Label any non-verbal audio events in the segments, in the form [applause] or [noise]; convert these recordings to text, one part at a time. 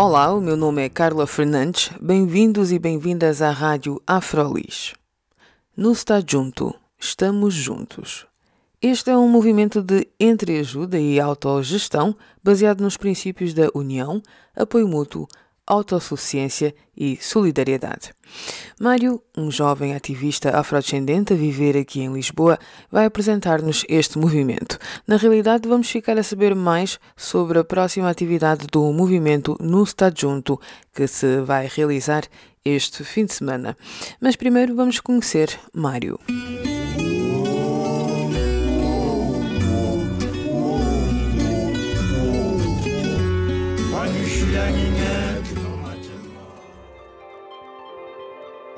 Olá, o meu nome é Carla Fernandes. Bem-vindos e bem-vindas à Rádio Afrolis. No Está Junto, estamos juntos. Este é um movimento de entreajuda e autogestão baseado nos princípios da união, apoio mútuo, autossuficiência e solidariedade. Mário, um jovem ativista afrodescendente a viver aqui em Lisboa, vai apresentar-nos este movimento. Na realidade, vamos ficar a saber mais sobre a próxima atividade do movimento no Estado Junto, que se vai realizar este fim de semana. Mas primeiro vamos conhecer Mário.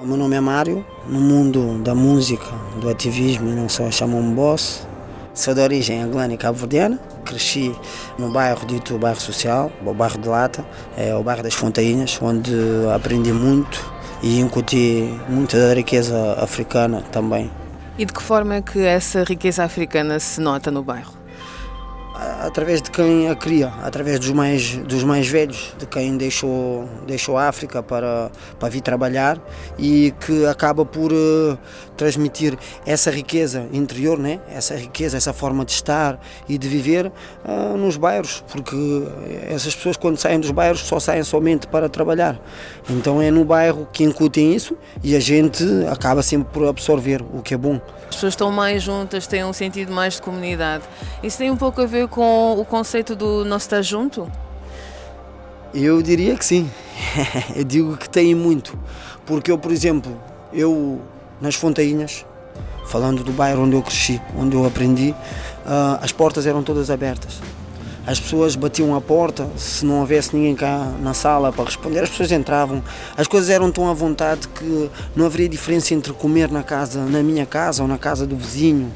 O meu nome é Mário, no mundo da música, do ativismo, não só chamam-me boss. Sou de origem angolana e cabo-verdiana, cresci no bairro dito bairro social, o bairro de Lata, é o bairro das Fontainhas, onde aprendi muito e incuti muita da riqueza africana também. E de que forma é que essa riqueza africana se nota no bairro? Através de quem a cria, através dos mais, dos mais velhos, de quem deixou, deixou a África para, para vir trabalhar e que acaba por uh, transmitir essa riqueza interior, né? essa riqueza, essa forma de estar e de viver uh, nos bairros, porque essas pessoas quando saem dos bairros só saem somente para trabalhar. Então é no bairro que incutem isso e a gente acaba sempre por absorver o que é bom. As pessoas estão mais juntas, têm um sentido mais de comunidade. Isso tem um pouco a ver com o conceito do nós estar junto? Eu diria que sim. [laughs] eu digo que tem muito. Porque eu, por exemplo, eu nas Fontainhas, falando do bairro onde eu cresci, onde eu aprendi, uh, as portas eram todas abertas. As pessoas batiam a porta, se não houvesse ninguém cá na sala para responder, as pessoas entravam. As coisas eram tão à vontade que não haveria diferença entre comer na casa, na minha casa ou na casa do vizinho.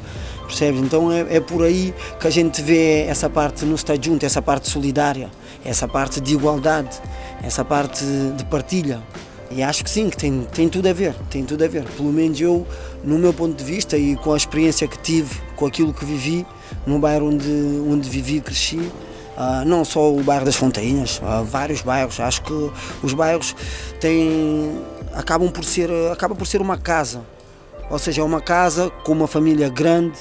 Percebes? Então é, é por aí que a gente vê essa parte no estar junto, essa parte solidária, essa parte de igualdade, essa parte de partilha. E acho que sim, que tem, tem tudo a ver, tem tudo a ver. Pelo menos eu, no meu ponto de vista e com a experiência que tive, com aquilo que vivi, no bairro onde, onde vivi e cresci, uh, não só o bairro das Fontainhas, uh, vários bairros. Acho que os bairros têm, acabam por ser, acaba por ser uma casa. Ou seja, é uma casa com uma família grande,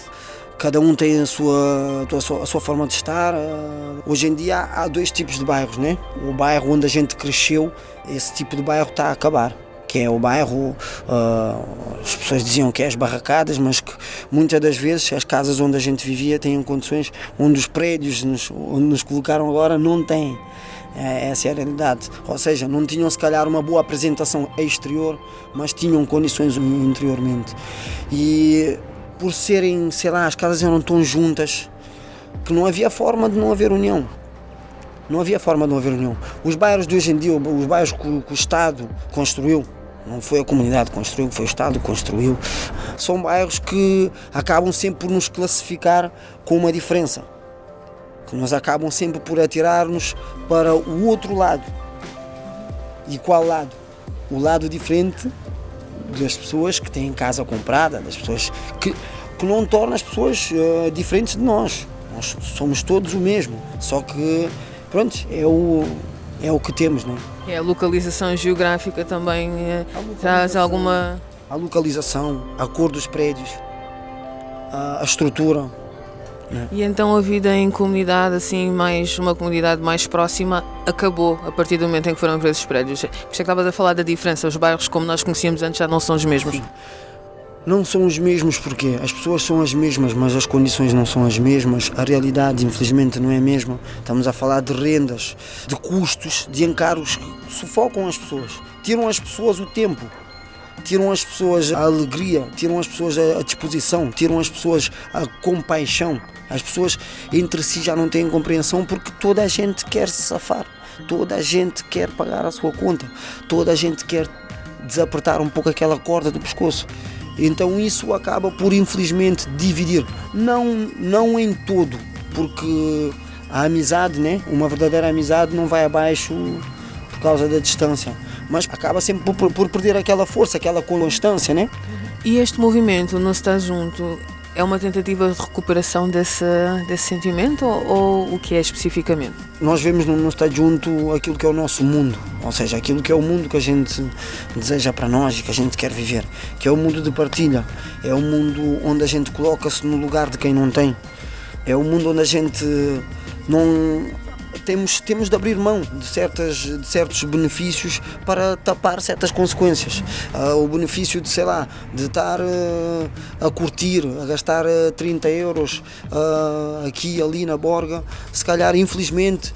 cada um tem a sua, a sua, a sua forma de estar. Uh, hoje em dia há, há dois tipos de bairros, né? O bairro onde a gente cresceu, esse tipo de bairro está a acabar que é o bairro, uh, as pessoas diziam que é as barracadas, mas que muitas das vezes as casas onde a gente vivia têm condições onde os prédios nos, onde nos colocaram agora não têm. É, essa é a realidade. Ou seja, não tinham se calhar uma boa apresentação exterior, mas tinham condições interiormente. E por serem, sei lá, as casas eram tão juntas que não havia forma de não haver união. Não havia forma de não haver união. Os bairros de hoje em dia, os bairros que, que o Estado construiu, não foi a comunidade que construiu, foi o Estado que construiu. São bairros que acabam sempre por nos classificar com uma diferença. Que nos acabam sempre por atirar-nos para o outro lado. E qual lado? O lado diferente das pessoas que têm casa comprada, das pessoas que, que não torna as pessoas uh, diferentes de nós. Nós somos todos o mesmo, só que, pronto, é o, é o que temos, não é? a localização geográfica também eh, traz alguma. A localização, a cor dos prédios, a, a estrutura. É. E então a vida em comunidade, assim, mais uma comunidade mais próxima, acabou a partir do momento em que foram para esses prédios. Por isso é que estavas a falar da diferença. Os bairros como nós conhecíamos antes já não são os mesmos. Sim. Não são os mesmos porque as pessoas são as mesmas, mas as condições não são as mesmas. A realidade, infelizmente, não é a mesma. Estamos a falar de rendas, de custos, de encargos que sufocam as pessoas, tiram as pessoas o tempo. Tiram as pessoas a alegria, tiram as pessoas a disposição, tiram as pessoas a compaixão. As pessoas entre si já não têm compreensão porque toda a gente quer se safar, toda a gente quer pagar a sua conta, toda a gente quer desapertar um pouco aquela corda do pescoço. Então isso acaba por infelizmente dividir, não, não em todo, porque a amizade, né? uma verdadeira amizade não vai abaixo por causa da distância, mas acaba sempre por, por perder aquela força, aquela constância. Né? E este movimento não está junto é uma tentativa de recuperação desse, desse sentimento ou, ou, o que é especificamente? Nós vemos no, no Estar Junto aquilo que é o nosso mundo, ou seja, aquilo que é o mundo que a gente deseja para nós e que a gente quer viver, que é o mundo de partilha, é o mundo onde a gente coloca-se no lugar de quem não tem, é o mundo onde a gente não temos, temos de abrir mão de, certas, de certos benefícios para tapar certas consequências. Uh, o benefício de, sei lá, de estar uh, a curtir, a gastar uh, 30 euros aqui ali na Borga, se calhar, infelizmente,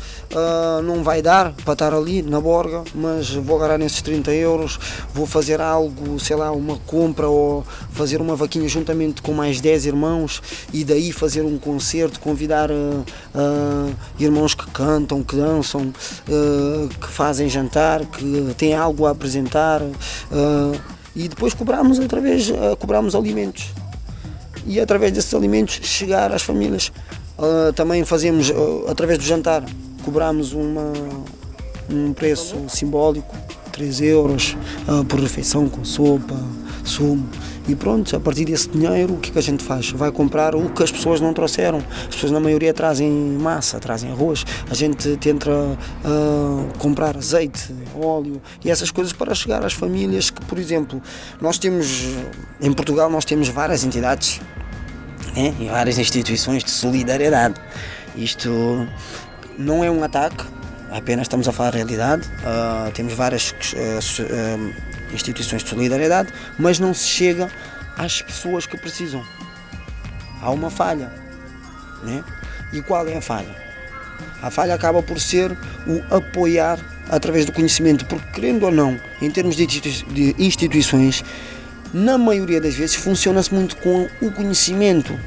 não vai dar para estar ali na Borga, mas vou agarrar nesses 30 euros, vou fazer algo, sei lá, uma compra ou fazer uma vaquinha juntamente com mais 10 irmãos e daí fazer um concerto, convidar uh, irmãos que cantam, que dançam, que fazem jantar, que têm algo a apresentar e depois cobramos através, cobramos alimentos e através desses alimentos chegar às famílias. Uh, também fazemos, uh, através do jantar, cobramos uma, um preço simbólico, 3 euros uh, por refeição, com sopa, sumo. E pronto, a partir desse dinheiro, o que, é que a gente faz? Vai comprar o que as pessoas não trouxeram. As pessoas, na maioria, trazem massa, trazem arroz. A gente tenta uh, comprar azeite, óleo e essas coisas para chegar às famílias que, por exemplo, nós temos, em Portugal, nós temos várias entidades né, e várias instituições de solidariedade. Isto não é um ataque, apenas estamos a falar a realidade. Uh, temos várias uh, instituições de solidariedade, mas não se chega às pessoas que precisam. Há uma falha. Né? E qual é a falha? A falha acaba por ser o apoiar através do conhecimento, porque querendo ou não, em termos de instituições, na maioria das vezes funciona-se muito com o conhecimento.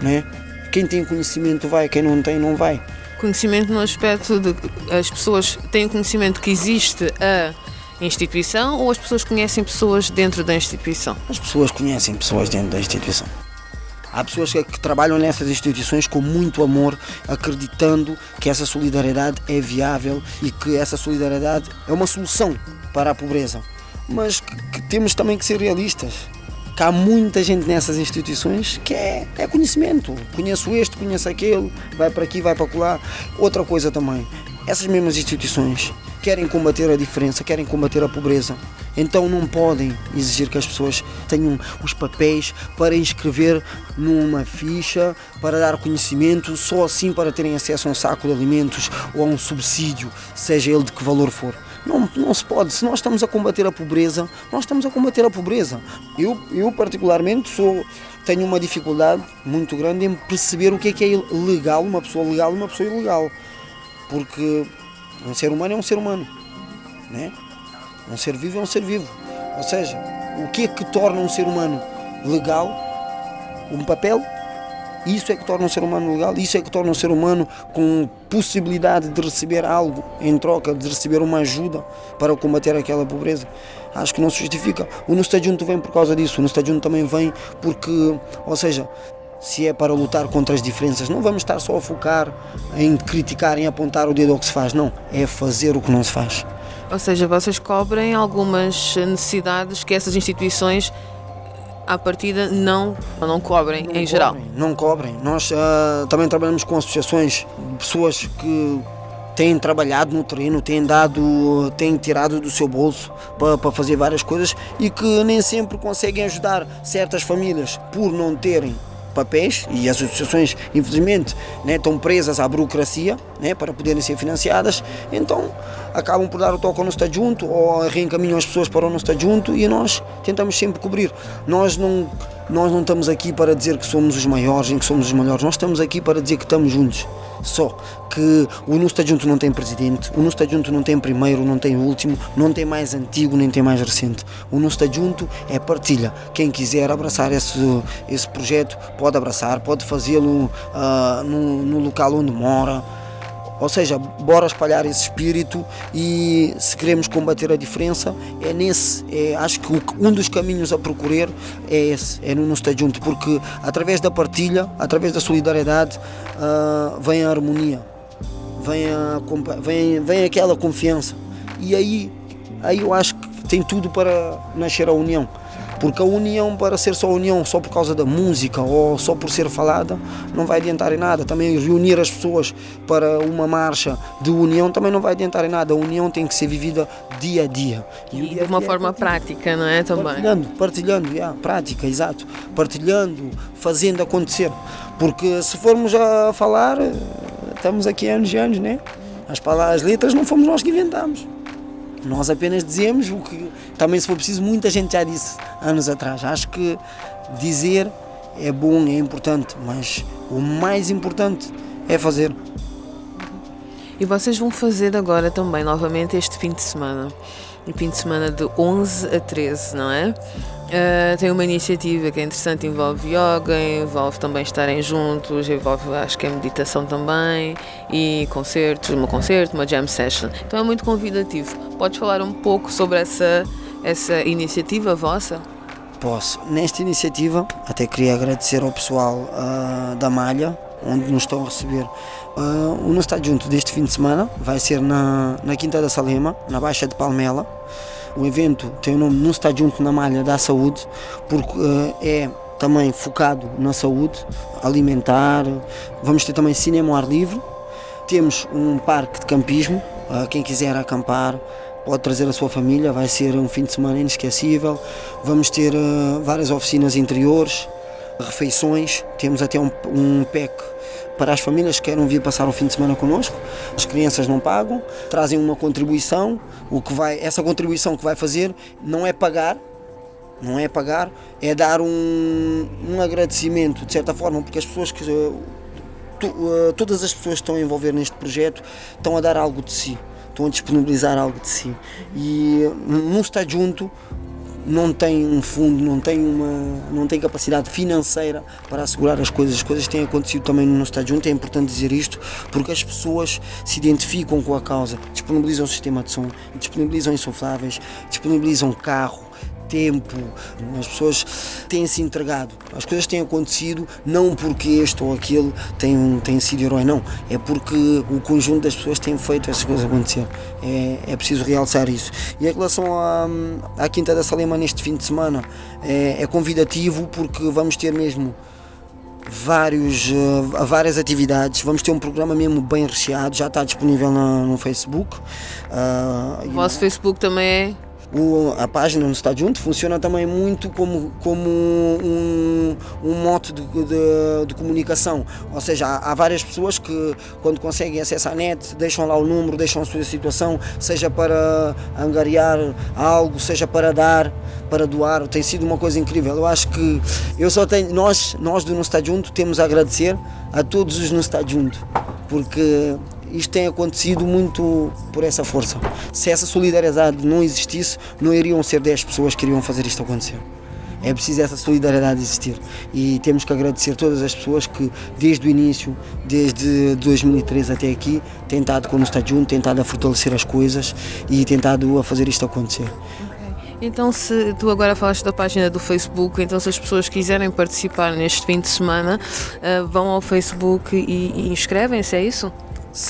Né? Quem tem conhecimento vai, quem não tem não vai. Conhecimento no aspecto de as pessoas têm conhecimento que existe a instituição ou as pessoas conhecem pessoas dentro da instituição? As pessoas conhecem pessoas dentro da instituição. Há pessoas que, que, trabalham nessas instituições com muito amor, acreditando que essa solidariedade é viável e que essa solidariedade é uma solução para a pobreza. Mas que, que temos também que ser realistas que há muita gente nessas instituições que é, é conhecimento. Conheço este, conheço aquele, vai para aqui, vai para lá. Outra coisa também, essas mesmas instituições querem combater a diferença, querem combater a pobreza. Então não podem exigir que as pessoas tenham os papéis para inscrever numa ficha, para dar conhecimento, só assim para terem acesso a um saco de alimentos ou a um subsídio, seja ele de que valor for. Não, não se pode. Se nós estamos a combater a pobreza, nós estamos a combater a pobreza. Eu, eu particularmente, sou, tenho uma dificuldade muito grande em perceber o que é que é legal, uma pessoa legal e uma pessoa ilegal. Porque um ser humano é um ser humano. Né? Um ser vivo é um ser vivo. Ou seja, o que é que torna um ser humano legal? Um papel isso é que torna um ser humano legal, isso é que torna um ser humano com possibilidade de receber algo em troca, de receber uma ajuda para combater aquela pobreza. Acho que não se justifica. O Junto vem por causa disso, o Junto também vem porque, ou seja, se é para lutar contra as diferenças, não vamos estar só a focar em criticar, em apontar o dedo ao que se faz, não. É fazer o que não se faz. Ou seja, vocês cobrem algumas necessidades que essas instituições à partida não, não cobrem não em cobrem, geral. Não cobrem. Nós uh, também trabalhamos com associações de pessoas que têm trabalhado no terreno, têm dado, têm tirado do seu bolso para, para fazer várias coisas e que nem sempre conseguem ajudar certas famílias por não terem papéis e as associações, infelizmente, né, estão presas à burocracia né, para poderem ser financiadas, então acabam por dar o toque ao nosso junto ou reencaminham as pessoas para o nosso junto e nós tentamos sempre cobrir. Nós não nós não estamos aqui para dizer que somos os maiores, em que somos os melhores, nós estamos aqui para dizer que estamos juntos. Só que o Nu está junto não tem presidente, o Nu está junto não tem primeiro, não tem último, não tem mais antigo, nem tem mais recente. O Nu está junto é partilha. Quem quiser abraçar esse, esse projeto pode abraçar, pode fazê-lo uh, no, no local onde mora ou seja, bora espalhar esse espírito e se queremos combater a diferença, é nesse, é, acho que um dos caminhos a procurar é esse, é no estar junto, porque através da partilha, através da solidariedade, uh, vem a harmonia, vem, a, vem, vem aquela confiança. E aí, aí eu acho que tem tudo para nascer a união. Porque a união, para ser só união, só por causa da música ou só por ser falada, não vai adiantar em nada. Também reunir as pessoas para uma marcha de união também não vai adiantar em nada. A união tem que ser vivida dia a dia. E, e de uma é forma é prática, não é? Também. Partilhando, partilhando, yeah, prática, exato. Partilhando, fazendo acontecer. Porque se formos a falar, estamos aqui anos e anos, né? As palavras, as letras não fomos nós que inventamos. Nós apenas dizemos o que também, se for preciso, muita gente já disse anos atrás. Acho que dizer é bom, é importante, mas o mais importante é fazer. E vocês vão fazer agora também, novamente, este fim de semana. O fim de semana de 11 a 13, não é? Uh, tem uma iniciativa que é interessante, envolve yoga, envolve também estarem juntos, envolve acho que é meditação também e concertos, uma concerto, uma jam session. Então é muito convidativo. Podes falar um pouco sobre essa, essa iniciativa vossa? Posso. Nesta iniciativa, até queria agradecer ao pessoal uh, da Malha, onde nos estão a receber. Uh, o nosso está junto deste fim de semana vai ser na, na Quinta da Salema, na Baixa de Palmela. O evento tem o nome Não está junto na malha da saúde, porque uh, é também focado na saúde alimentar. Vamos ter também cinema ao ar livre. Temos um parque de campismo, uh, quem quiser acampar pode trazer a sua família, vai ser um fim de semana inesquecível. Vamos ter uh, várias oficinas interiores, refeições, temos até um, um PEC para as famílias que querem vir passar o fim de semana connosco. As crianças não pagam, trazem uma contribuição. O que vai, essa contribuição que vai fazer não é pagar, não é pagar, é dar um, um agradecimento de certa forma, porque as pessoas que eh, todas as pessoas que estão a envolver neste projeto estão a dar algo de si, estão a disponibilizar algo de si. E não está junto não tem um fundo, não tem, uma, não tem capacidade financeira para assegurar as coisas. As coisas têm acontecido também no estádio junto, é importante dizer isto, porque as pessoas se identificam com a causa, disponibilizam o sistema de som, disponibilizam insufláveis, disponibilizam carro, tempo, as pessoas têm se entregado. As coisas têm acontecido não porque este ou aquele tem, tem sido herói, não. É porque o conjunto das pessoas tem feito essas coisas acontecer. É, é preciso realçar isso. E em relação à, à Quinta da Salema neste fim de semana, é, é convidativo porque vamos ter mesmo vários, uh, várias atividades. Vamos ter um programa mesmo bem recheado, já está disponível no, no Facebook. Uh, o vosso Facebook também é o, a página no Está Junto funciona também muito como, como um, um mote de, de, de comunicação. Ou seja, há, há, várias pessoas que, quando conseguem acesso à net, deixam lá o número, deixam a sua situação, seja para angariar algo, seja para dar, para doar. Tem sido uma coisa incrível. Eu acho que eu só tenho, nós, nós do No Está Junto, temos a agradecer a todos os No Está Junto, porque isto tem acontecido muito por essa força. Se essa solidariedade não existisse, não iriam ser 10 pessoas que iriam fazer isto acontecer. É preciso essa solidariedade existir e temos que agradecer todas as pessoas que desde o início, desde 2013 até aqui, têm estado com o Estado junto, têm estado a fortalecer as coisas e tentado a fazer isto acontecer. Então, se tu agora falaste da página do Facebook, então se as pessoas quiserem participar neste fim de semana, uh, vão ao Facebook e, e inscrevem-se, é isso?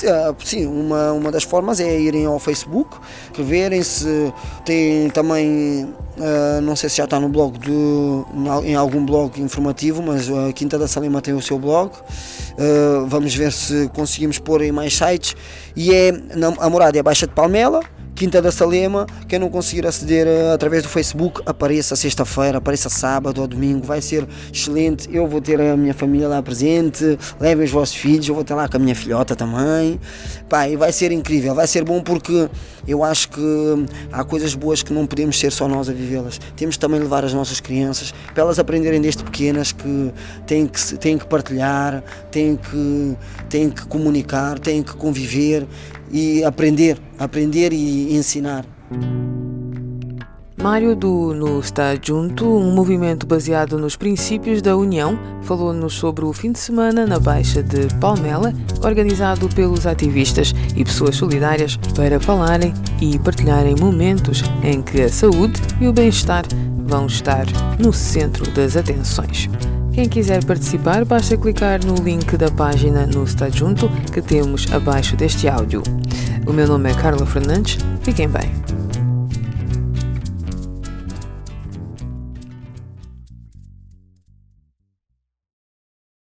Ah, sim, uma, uma das formas é irem ao Facebook, verem se tem também, uh, não sei se já está no blog, do, em algum blog informativo, mas a Quinta da Salima tem o seu blog. Uh, vamos ver se conseguimos pôr em mais sites. E é, a morada é Baixa de Palmela, Quinta da Salema, quem não conseguir aceder uh, através do Facebook, apareça sexta-feira, apareça sábado ou domingo, vai ser excelente. Eu vou ter a minha família lá presente, levem os vossos filhos, eu vou ter lá com a minha filhota também. Pá, e vai ser incrível, vai ser bom porque eu acho que há coisas boas que não podemos ser só nós a vivê-las. Temos também levar as nossas crianças. Para elas aprenderem desde pequenas que têm que, têm que partilhar, têm que, têm que comunicar, têm que conviver e aprender, aprender e ensinar. Mário do No Está Junto, um movimento baseado nos princípios da União, falou-nos sobre o fim de semana na Baixa de Palmela, organizado pelos ativistas e pessoas solidárias para falarem e partilharem momentos em que a saúde e o bem-estar vão estar no centro das atenções. Quem quiser participar, basta clicar no link da página no Está Junto que temos abaixo deste áudio. O meu nome é Carla Fernandes. Fiquem bem.